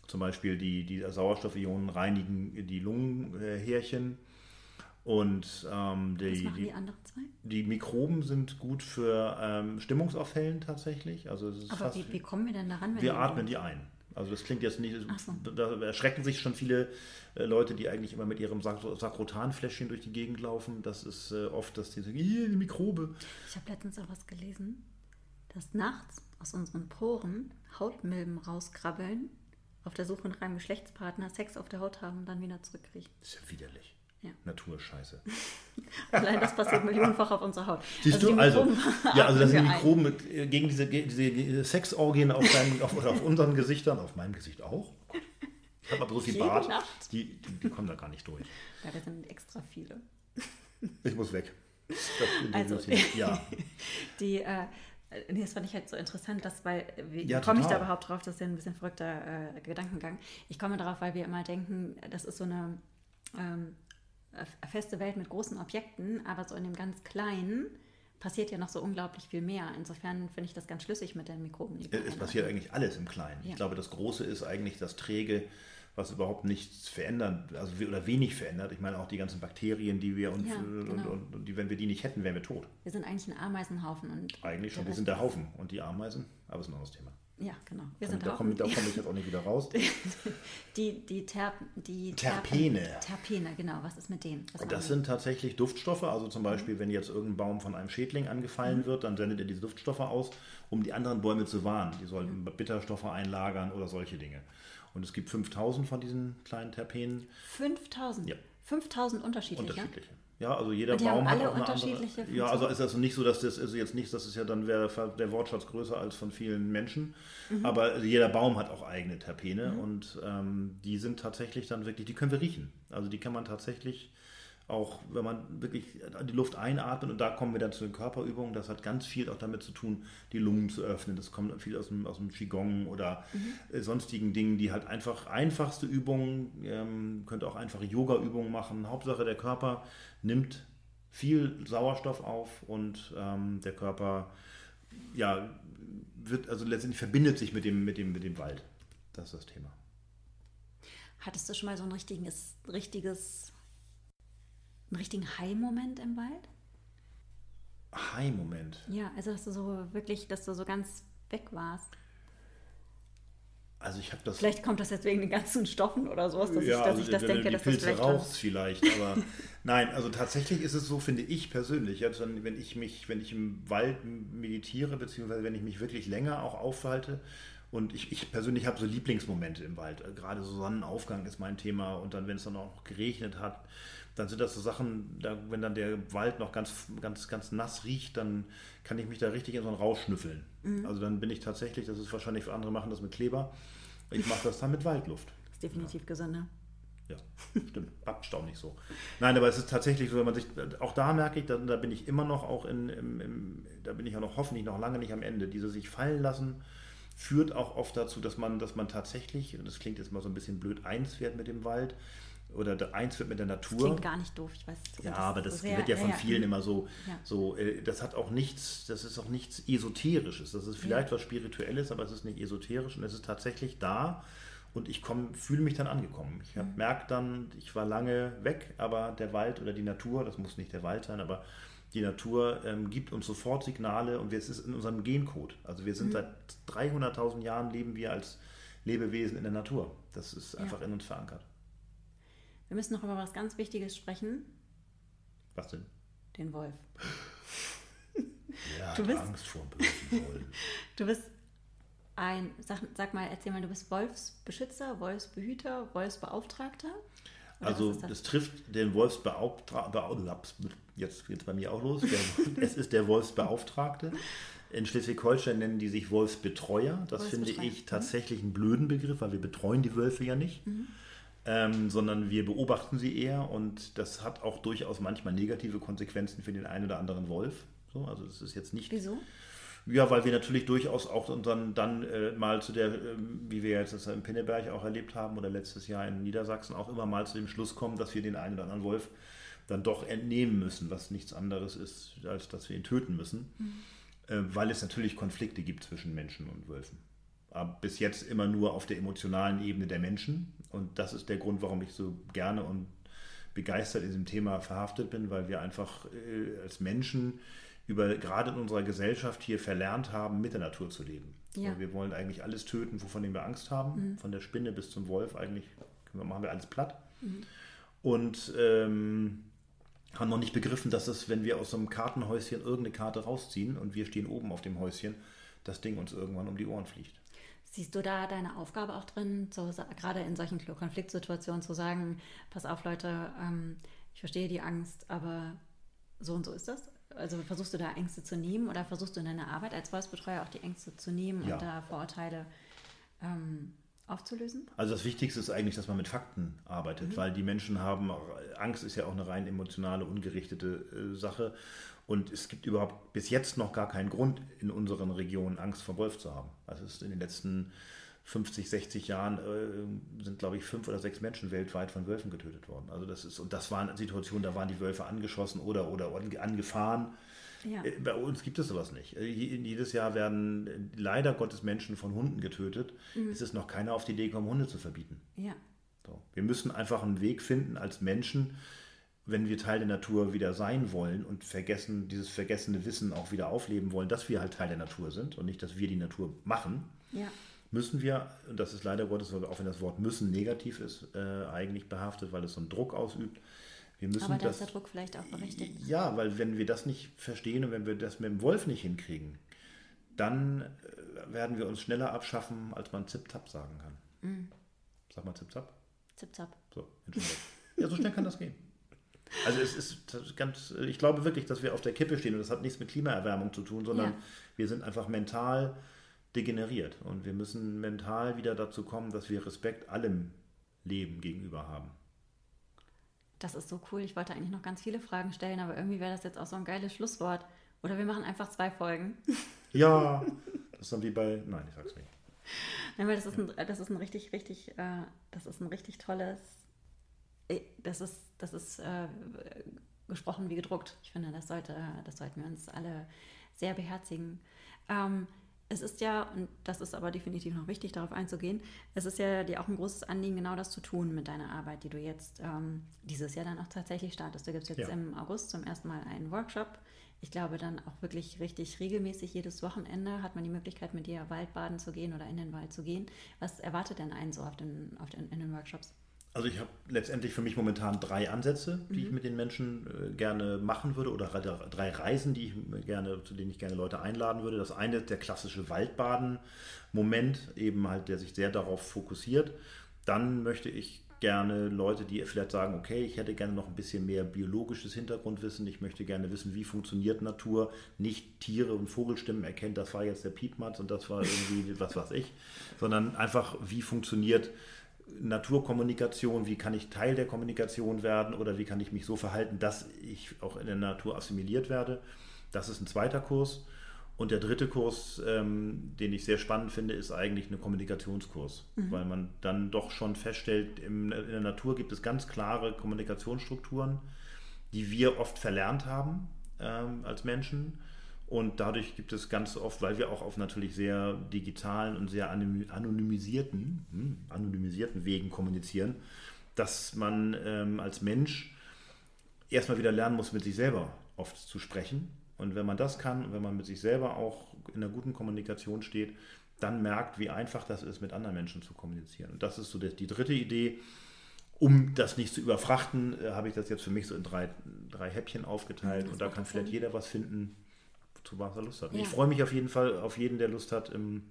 Zum Beispiel die, die Sauerstoffionen reinigen die Lungenhärchen. Und ähm, die, Was machen die, die anderen zwei? Die Mikroben sind gut für ähm, Stimmungsaufhellen tatsächlich. Also Aber wie, wie, kommen wir denn daran? wir atmen die ein. Also das klingt jetzt nicht, so. da erschrecken sich schon viele äh, Leute, die eigentlich immer mit ihrem Sakrotanfläschchen durch die Gegend laufen. Das ist äh, oft, dass die sagen, hier, die Mikrobe. Ich habe letztens auch was gelesen, dass nachts aus unseren Poren Hautmilben rauskrabbeln, auf der Suche nach einem Geschlechtspartner, Sex auf der Haut haben und dann wieder zurückkriechen. Das ist ja widerlich. Ja. Naturscheiße. Allein das passiert millionenfach auf unserer Haut. Siehst also du, also, ja, also das sind Mikroben mit, äh, gegen diese, diese Sexorgien auf, deinen, auf, auf unseren Gesichtern, auf meinem Gesicht auch. Ich habe aber so viel Bart, die, die, die, kommen da gar nicht durch. Ja, da sind extra viele. Ich muss weg. also, ja. die, äh, nee, das fand ich halt so interessant, dass, weil, wie ja, komme ich da überhaupt drauf, das ist ja ein bisschen verrückter äh, Gedankengang. Ich komme darauf, weil wir immer denken, das ist so eine ähm, feste Welt mit großen Objekten, aber so in dem ganz Kleinen passiert ja noch so unglaublich viel mehr. Insofern finde ich das ganz schlüssig mit den Mikroben. Es passiert eigentlich alles im Kleinen. Ja. Ich glaube, das Große ist eigentlich das Träge, was überhaupt nichts verändert, also oder wenig verändert. Ich meine auch die ganzen Bakterien, die wir uns, ja, genau. und, und, die, wenn wir die nicht hätten, wären wir tot. Wir sind eigentlich ein Ameisenhaufen und eigentlich schon. Wir sind der Haufen und die Ameisen, aber das ist ein anderes Thema. Ja, genau. Wir sind da komme komm ich jetzt auch nicht wieder raus. Die, die, Ter, die Terpene. Terpene, genau. Was ist mit denen? Was das sind tatsächlich Duftstoffe. Also zum Beispiel, mhm. wenn jetzt irgendein Baum von einem Schädling angefallen mhm. wird, dann sendet er diese Duftstoffe aus, um die anderen Bäume zu warnen. Die sollten mhm. Bitterstoffe einlagern oder solche Dinge. Und es gibt 5000 von diesen kleinen Terpenen. 5000? Ja. 5000 unterschiedliche? Unterschiedliche. Ja, also jeder die Baum haben alle hat auch unterschiedliche andere, Ja, also ist das nicht so, dass das also jetzt nicht, das ist ja dann wäre der Wortschatz größer als von vielen Menschen. Mhm. Aber jeder Baum hat auch eigene Terpene mhm. und ähm, die sind tatsächlich dann wirklich, die können wir riechen. Also die kann man tatsächlich auch wenn man wirklich die Luft einatmet und da kommen wir dann zu den Körperübungen, das hat ganz viel auch damit zu tun, die Lungen zu öffnen. Das kommt viel aus dem, aus dem Qigong oder mhm. sonstigen Dingen, die halt einfach einfachste Übungen, ähm, könnt auch einfache Yoga-Übungen machen. Hauptsache der Körper nimmt viel Sauerstoff auf und ähm, der Körper ja, wird, also letztendlich verbindet sich mit dem, mit, dem, mit dem Wald. Das ist das Thema. Hattest du schon mal so ein richtiges, richtiges einen richtigen High-Moment im Wald? High-Moment? Ja, also dass du so wirklich, dass du so ganz weg warst. Also ich habe das. Vielleicht kommt das jetzt wegen den ganzen Stoffen oder sowas, dass ja, ich, dass also ich das denke, dass Pilze das vielleicht. rauchst vielleicht, aber nein, also tatsächlich ist es so, finde ich persönlich, also wenn ich mich, wenn ich im Wald meditiere, beziehungsweise wenn ich mich wirklich länger auch aufhalte, und ich, ich persönlich habe so Lieblingsmomente im Wald. Gerade so Sonnenaufgang ist mein Thema und dann, wenn es dann auch geregnet hat, dann sind das so Sachen, da, wenn dann der Wald noch ganz, ganz, ganz nass riecht, dann kann ich mich da richtig in so einen Rausch schnüffeln. Mhm. Also dann bin ich tatsächlich, das ist wahrscheinlich für andere machen das mit Kleber, ich mache das dann mit Waldluft. Das ist definitiv ja. gesünder. Ja, stimmt. Abstau nicht so. Nein, aber es ist tatsächlich so, wenn man sich, auch da merke ich, da, da bin ich immer noch auch in, im, im, da bin ich ja noch hoffentlich noch lange nicht am Ende. Diese sich fallen lassen führt auch oft dazu, dass man, dass man tatsächlich, und das klingt jetzt mal so ein bisschen blöd, eins wird mit dem Wald, oder eins wird mit der Natur. Das klingt gar nicht doof, ich weiß. Ja, aber das so wird ja von ja, vielen ja. immer so, ja. so äh, das hat auch nichts, das ist auch nichts Esoterisches. Das ist vielleicht was Spirituelles, aber es ist nicht esoterisch und es ist tatsächlich da und ich fühle mich dann angekommen. Ich mhm. merke dann, ich war lange weg, aber der Wald oder die Natur, das muss nicht der Wald sein, aber die Natur ähm, gibt uns sofort Signale und es ist in unserem Gencode. Also wir sind mhm. seit 300.000 Jahren leben wir als Lebewesen in der Natur. Das ist einfach in uns verankert. Wir müssen noch über was ganz Wichtiges sprechen. Was denn? Den Wolf. Ja, du bist, Angst vor bösen Wolf. Du bist ein, sag, sag, mal, erzähl mal, du bist Wolfsbeschützer, Wolfsbehüter, Wolfsbeauftragter? Also das? das? trifft den Wolfsbeauftragten, jetzt geht es bei mir auch los, der, es ist der Wolfsbeauftragte. In Schleswig-Holstein nennen die sich Wolfsbetreuer. Das finde ich tatsächlich einen blöden Begriff, weil wir betreuen die Wölfe ja nicht. Mhm ähm, sondern wir beobachten sie eher und das hat auch durchaus manchmal negative Konsequenzen für den einen oder anderen Wolf. So, also das ist jetzt nicht. Wieso? Ja, weil wir natürlich durchaus auch dann, dann äh, mal zu der, äh, wie wir jetzt das im Pinneberg auch erlebt haben oder letztes Jahr in Niedersachsen auch immer mal zu dem Schluss kommen, dass wir den einen oder anderen Wolf dann doch entnehmen müssen, was nichts anderes ist, als dass wir ihn töten müssen, mhm. äh, weil es natürlich Konflikte gibt zwischen Menschen und Wölfen. Aber bis jetzt immer nur auf der emotionalen Ebene der Menschen und das ist der Grund, warum ich so gerne und begeistert in diesem Thema verhaftet bin, weil wir einfach äh, als Menschen über gerade in unserer Gesellschaft hier verlernt haben, mit der Natur zu leben. Ja. Wir wollen eigentlich alles töten, wovon wir Angst haben, mhm. von der Spinne bis zum Wolf. Eigentlich machen wir alles platt. Mhm. Und ähm, haben noch nicht begriffen, dass es, wenn wir aus so einem Kartenhäuschen irgendeine Karte rausziehen und wir stehen oben auf dem Häuschen, das Ding uns irgendwann um die Ohren fliegt. Siehst du da deine Aufgabe auch drin, so, gerade in solchen Konfliktsituationen zu sagen, pass auf Leute, ähm, ich verstehe die Angst, aber so und so ist das? Also versuchst du da Ängste zu nehmen oder versuchst du in deiner Arbeit als Wolfsbetreuer auch die Ängste zu nehmen ja. und da Vorurteile ähm, aufzulösen? Also das Wichtigste ist eigentlich, dass man mit Fakten arbeitet, mhm. weil die Menschen haben, Angst ist ja auch eine rein emotionale, ungerichtete äh, Sache. Und es gibt überhaupt bis jetzt noch gar keinen Grund in unseren Regionen Angst vor Wolf zu haben. Also es ist in den letzten 50, 60 Jahren äh, sind, glaube ich, fünf oder sechs Menschen weltweit von Wölfen getötet worden. Also das ist, und das waren Situationen, da waren die Wölfe angeschossen oder, oder angefahren. Ja. Äh, bei uns gibt es sowas nicht. Äh, jedes Jahr werden äh, leider Gottes Menschen von Hunden getötet. Mhm. Es ist noch keiner auf die Idee gekommen, Hunde zu verbieten. Ja. So. Wir müssen einfach einen Weg finden als Menschen, wenn wir Teil der Natur wieder sein wollen und vergessen, dieses vergessene Wissen auch wieder aufleben wollen, dass wir halt Teil der Natur sind und nicht, dass wir die Natur machen. Ja müssen wir, und das ist leider Gottes, auch wenn das Wort müssen negativ ist, äh, eigentlich behaftet, weil es so einen Druck ausübt. Wir müssen Aber da ist der Druck vielleicht auch berechtigt. Ja, weil wenn wir das nicht verstehen und wenn wir das mit dem Wolf nicht hinkriegen, dann äh, werden wir uns schneller abschaffen, als man Zip-Zap sagen kann. Mm. Sag mal Zip-Zap. Zip-Zap. So, ja, so schnell kann das gehen. Also es ist ganz, ich glaube wirklich, dass wir auf der Kippe stehen und das hat nichts mit Klimaerwärmung zu tun, sondern ja. wir sind einfach mental degeneriert. Und wir müssen mental wieder dazu kommen, dass wir Respekt allem Leben gegenüber haben. Das ist so cool. Ich wollte eigentlich noch ganz viele Fragen stellen, aber irgendwie wäre das jetzt auch so ein geiles Schlusswort. Oder wir machen einfach zwei Folgen. Ja, das ist dann wie bei. Nein, ich sag's nicht. Nein, weil das ist, ein, das ist ein richtig, richtig, äh, das ist ein richtig tolles. Äh, das ist, das ist äh, gesprochen wie gedruckt. Ich finde, das sollte, das sollten wir uns alle sehr beherzigen. Ähm, es ist ja, und das ist aber definitiv noch wichtig, darauf einzugehen, es ist ja dir auch ein großes Anliegen, genau das zu tun mit deiner Arbeit, die du jetzt ähm, dieses Jahr dann auch tatsächlich startest. Du gibst jetzt ja. im August zum ersten Mal einen Workshop. Ich glaube, dann auch wirklich richtig regelmäßig jedes Wochenende hat man die Möglichkeit, mit dir Waldbaden zu gehen oder in den Wald zu gehen. Was erwartet denn einen so auf den, auf den, in den Workshops? Also ich habe letztendlich für mich momentan drei Ansätze, die mhm. ich mit den Menschen äh, gerne machen würde oder drei Reisen, die ich gerne, zu denen ich gerne Leute einladen würde. Das eine ist der klassische Waldbaden-Moment, eben halt, der sich sehr darauf fokussiert. Dann möchte ich gerne Leute, die vielleicht sagen, okay, ich hätte gerne noch ein bisschen mehr biologisches Hintergrundwissen, ich möchte gerne wissen, wie funktioniert Natur, nicht Tiere und Vogelstimmen erkennt, das war jetzt der Piepmatz und das war irgendwie was weiß ich, sondern einfach, wie funktioniert Naturkommunikation, wie kann ich Teil der Kommunikation werden oder wie kann ich mich so verhalten, dass ich auch in der Natur assimiliert werde. Das ist ein zweiter Kurs. Und der dritte Kurs, ähm, den ich sehr spannend finde, ist eigentlich ein Kommunikationskurs, mhm. weil man dann doch schon feststellt, im, in der Natur gibt es ganz klare Kommunikationsstrukturen, die wir oft verlernt haben ähm, als Menschen und dadurch gibt es ganz oft, weil wir auch auf natürlich sehr digitalen und sehr anonymisierten, hm, anonymisierten Wegen kommunizieren, dass man ähm, als Mensch erstmal wieder lernen muss, mit sich selber oft zu sprechen. Und wenn man das kann, wenn man mit sich selber auch in einer guten Kommunikation steht, dann merkt, wie einfach das ist, mit anderen Menschen zu kommunizieren. Und das ist so die, die dritte Idee. Um das nicht zu überfrachten, äh, habe ich das jetzt für mich so in drei, drei Häppchen aufgeteilt. und da kann vielleicht jeder was finden, zu was er Lust hat. Ja. Ich freue mich auf jeden Fall auf jeden, der Lust hat, im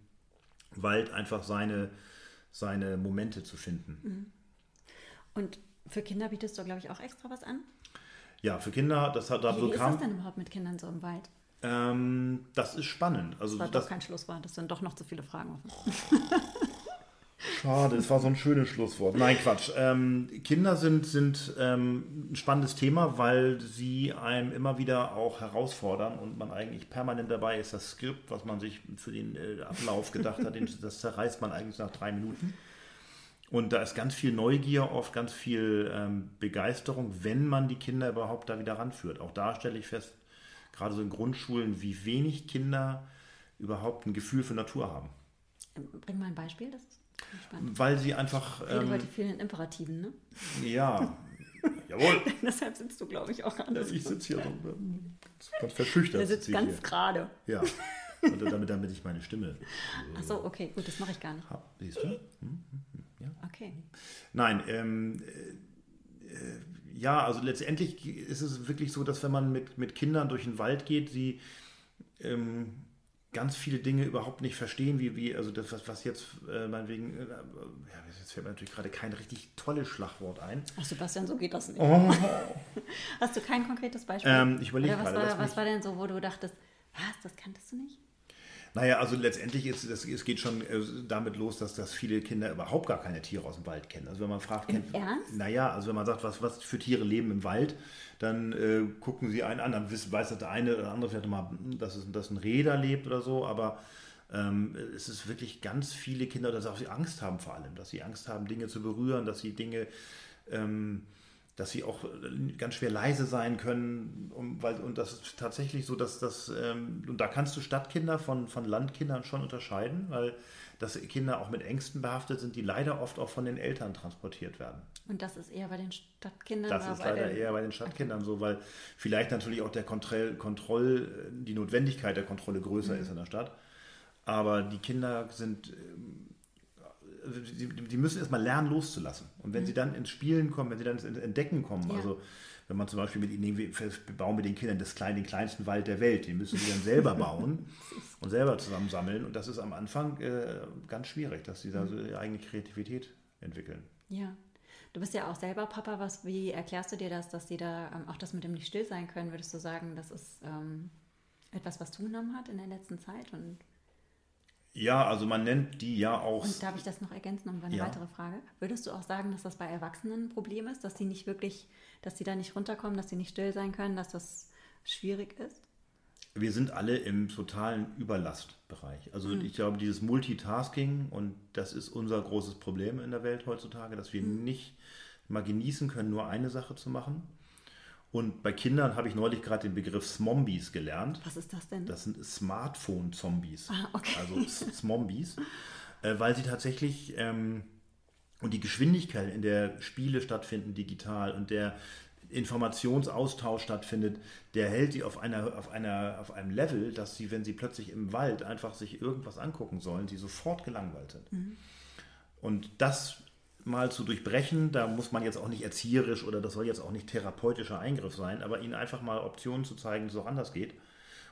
Wald einfach seine, seine Momente zu finden. Mhm. Und für Kinder bietest du, glaube ich, auch extra was an? Ja, für Kinder, das hat da Wie so ist kam. das denn überhaupt mit Kindern so im Wald? Ähm, das ist spannend. Also das war das doch kein Schlusswort, das sind doch noch zu viele Fragen offen. Schade, es war so ein schönes Schlusswort. Nein, Quatsch. Ähm, Kinder sind, sind ähm, ein spannendes Thema, weil sie einem immer wieder auch herausfordern und man eigentlich permanent dabei ist. Das Skript, was man sich für den äh, Ablauf gedacht hat, das zerreißt man eigentlich nach drei Minuten. Und da ist ganz viel Neugier, oft ganz viel ähm, Begeisterung, wenn man die Kinder überhaupt da wieder ranführt. Auch da stelle ich fest, gerade so in Grundschulen, wie wenig Kinder überhaupt ein Gefühl für Natur haben. Bring mal ein Beispiel, das ist spannend. Weil sie einfach. Ich rede ähm, in Imperativen, ne? Ja. Jawohl. Deshalb sitzt du, glaube ich, auch anders. Ja, ich sitze hier so ganz verschüchtert. Der sitzt ganz gerade. Ja. Und damit, damit ich meine Stimme. Ach so, okay, gut, das mache ich gar nicht. Ha, siehst du? Hm, hm, hm, ja. Okay. Nein, ähm, äh, ja, also letztendlich ist es wirklich so, dass wenn man mit, mit Kindern durch den Wald geht, sie ähm, ganz viele Dinge überhaupt nicht verstehen, wie, wie also das, was, was jetzt äh, meinetwegen, äh, ja, jetzt fällt mir natürlich gerade kein richtig tolles Schlagwort ein. Ach Sebastian, so geht das nicht. Oh. Hast du kein konkretes Beispiel? Ähm, ich überlege was, gerade. War, was war denn so, wo du dachtest, was, das kanntest du nicht? Naja, also letztendlich ist es, es geht schon äh, damit los, dass, dass viele Kinder überhaupt gar keine Tiere aus dem Wald kennen. Also wenn man fragt, kennt, naja, also wenn man sagt, was, was für Tiere leben im Wald, dann äh, gucken sie einen an, dann weiß der eine oder andere vielleicht mal, hm, dass, es, dass ein Reh da lebt oder so, aber ähm, es ist wirklich ganz viele Kinder, dass auch sie Angst haben vor allem, dass sie Angst haben, Dinge zu berühren, dass sie Dinge... Ähm, dass sie auch äh, ganz schwer leise sein können. Um, weil, und das ist tatsächlich so, dass das, ähm, und da kannst du Stadtkinder von, von Landkindern schon unterscheiden, weil dass Kinder auch mit Ängsten behaftet sind, die leider oft auch von den Eltern transportiert werden. Und das ist eher bei den Stadtkindern? Das ist leider den... eher bei den Stadtkindern okay. so, weil vielleicht natürlich auch der Kontroll, Kontroll die Notwendigkeit der Kontrolle größer mhm. ist in der Stadt. Aber die Kinder sind ähm, die, die müssen erstmal lernen loszulassen. Und wenn mhm. sie dann ins Spielen kommen, wenn sie dann ins Entdecken kommen, ja. also wenn man zum Beispiel mit ihnen, wir bauen mit den Kindern das klein, den kleinsten Wald der Welt, den müssen sie dann selber bauen und selber zusammensammeln. Und das ist am Anfang äh, ganz schwierig, dass sie da so ihre eigene Kreativität entwickeln. Ja. Du bist ja auch selber Papa. Was, wie erklärst du dir das, dass sie da ähm, auch das mit dem nicht still sein können? Würdest du sagen, das ist ähm, etwas, was zugenommen hat in der letzten Zeit? Und ja, also man nennt die ja auch. Und darf ich das noch ergänzen um eine ja. weitere Frage? Würdest du auch sagen, dass das bei Erwachsenen ein Problem ist, dass sie nicht wirklich, dass sie da nicht runterkommen, dass sie nicht still sein können, dass das schwierig ist? Wir sind alle im totalen Überlastbereich. Also mhm. ich glaube, dieses Multitasking, und das ist unser großes Problem in der Welt heutzutage, dass wir mhm. nicht mal genießen können, nur eine Sache zu machen. Und bei Kindern habe ich neulich gerade den Begriff Smombies gelernt. Was ist das denn? Das sind Smartphone-Zombies. Ah, okay. Also Smombies. äh, weil sie tatsächlich ähm, und die Geschwindigkeit, in der Spiele stattfinden digital und der Informationsaustausch stattfindet, der hält sie auf, einer, auf, einer, auf einem Level, dass sie, wenn sie plötzlich im Wald einfach sich irgendwas angucken sollen, sie sofort gelangweilt sind. Mhm. Und das mal zu durchbrechen. Da muss man jetzt auch nicht erzieherisch oder das soll jetzt auch nicht therapeutischer Eingriff sein, aber ihnen einfach mal Optionen zu zeigen, dass es auch anders geht.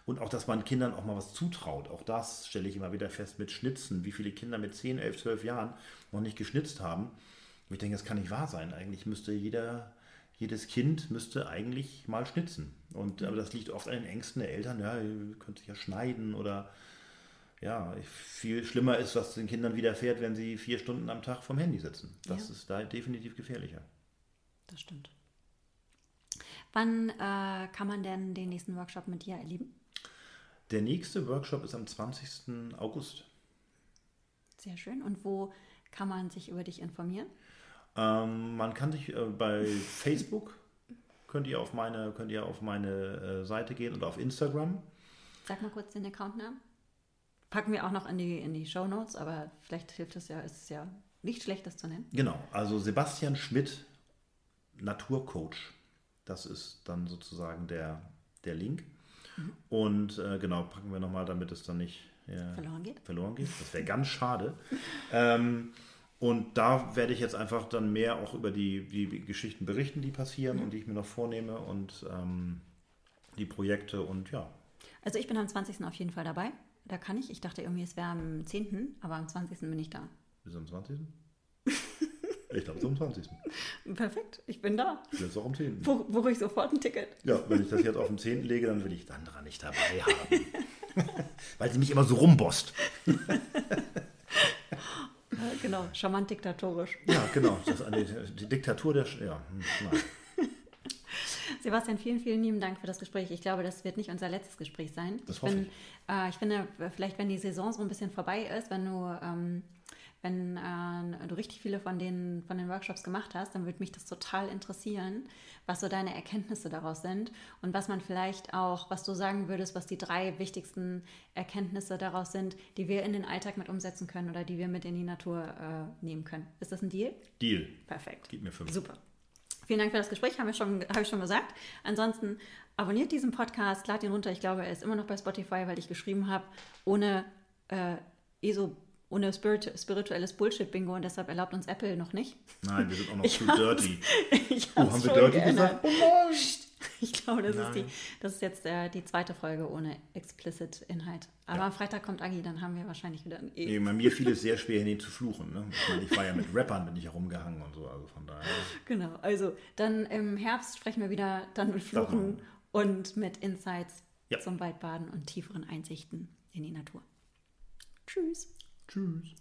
Und auch, dass man Kindern auch mal was zutraut. Auch das stelle ich immer wieder fest mit Schnitzen. Wie viele Kinder mit 10, 11, 12 Jahren noch nicht geschnitzt haben. Und ich denke, das kann nicht wahr sein. Eigentlich müsste jeder, jedes Kind müsste eigentlich mal schnitzen. Und, aber das liegt oft an den Ängsten der Eltern. Ja, ihr könnt sich ja schneiden oder ja, viel schlimmer ist, was den Kindern widerfährt, wenn sie vier Stunden am Tag vom Handy sitzen. Das ja. ist da definitiv gefährlicher. Das stimmt. Wann äh, kann man denn den nächsten Workshop mit dir erleben? Der nächste Workshop ist am 20. August. Sehr schön. Und wo kann man sich über dich informieren? Ähm, man kann sich äh, bei Facebook, könnt ihr auf meine, könnt ihr auf meine äh, Seite gehen und auf Instagram. Sag mal kurz den Accountnamen. Packen wir auch noch in die, in die Show Notes, aber vielleicht hilft es ja, ist es ja nicht schlecht, das zu nennen. Genau, also Sebastian Schmidt, Naturcoach. Das ist dann sozusagen der, der Link. Mhm. Und äh, genau, packen wir nochmal, damit es dann nicht ja, verloren geht. Verloren geht. Das wäre ganz schade. ähm, und da werde ich jetzt einfach dann mehr auch über die, die Geschichten berichten, die passieren mhm. und die ich mir noch vornehme und ähm, die Projekte und ja. Also ich bin am 20. auf jeden Fall dabei. Da kann ich. Ich dachte irgendwie, es wäre am 10., aber am 20. bin ich da. Bis am 20.? Ich glaube, zum 20. Perfekt, ich bin da. Jetzt auch am 10. Buch, buche ich sofort ein Ticket. Ja, wenn ich das jetzt auf den 10. lege, dann will ich Sandra nicht dabei haben. Weil sie mich immer so rumbost. genau, charmant diktatorisch. Ja, genau. Das ist eine, die Diktatur der. Ja, hm, nein. Sebastian, vielen, vielen lieben Dank für das Gespräch. Ich glaube, das wird nicht unser letztes Gespräch sein. Das ich, hoffe bin, äh, ich finde, vielleicht, wenn die Saison so ein bisschen vorbei ist, wenn du, ähm, wenn äh, du richtig viele von den, von den Workshops gemacht hast, dann würde mich das total interessieren, was so deine Erkenntnisse daraus sind und was man vielleicht auch, was du sagen würdest, was die drei wichtigsten Erkenntnisse daraus sind, die wir in den Alltag mit umsetzen können oder die wir mit in die Natur äh, nehmen können. Ist das ein Deal? Deal. Perfekt. Gib mir fünf. Super. Vielen Dank für das Gespräch, habe ich, schon, habe ich schon gesagt. Ansonsten abonniert diesen Podcast, lad ihn runter. Ich glaube, er ist immer noch bei Spotify, weil ich geschrieben habe, ohne äh, ESO, ohne Spirit, spirituelles Bullshit-Bingo und deshalb erlaubt uns Apple noch nicht. Nein, wir sind auch noch Ich zu dirty. Ich Oh, haben wir dirty geändert. gesagt? Oh nein! Ich glaube, das ist, die, das ist jetzt äh, die zweite Folge ohne Explicit-Inhalt. Aber Ja. am Freitag kommt Agi, dann haben wir wahrscheinlich wieder ein E. Nee, bei mir fiel es sehr schwer, ihn zu fluchen. Ne? Ich, meine, ich war ja mit Rappern, bin ich herumgehangen und so. Also von daher. Genau, also dann im Herbst sprechen wir wieder dann mit Fluchen und mit Insights Ja. zum Waldbaden und tieferen Einsichten in die Natur. Tschüss. Tschüss.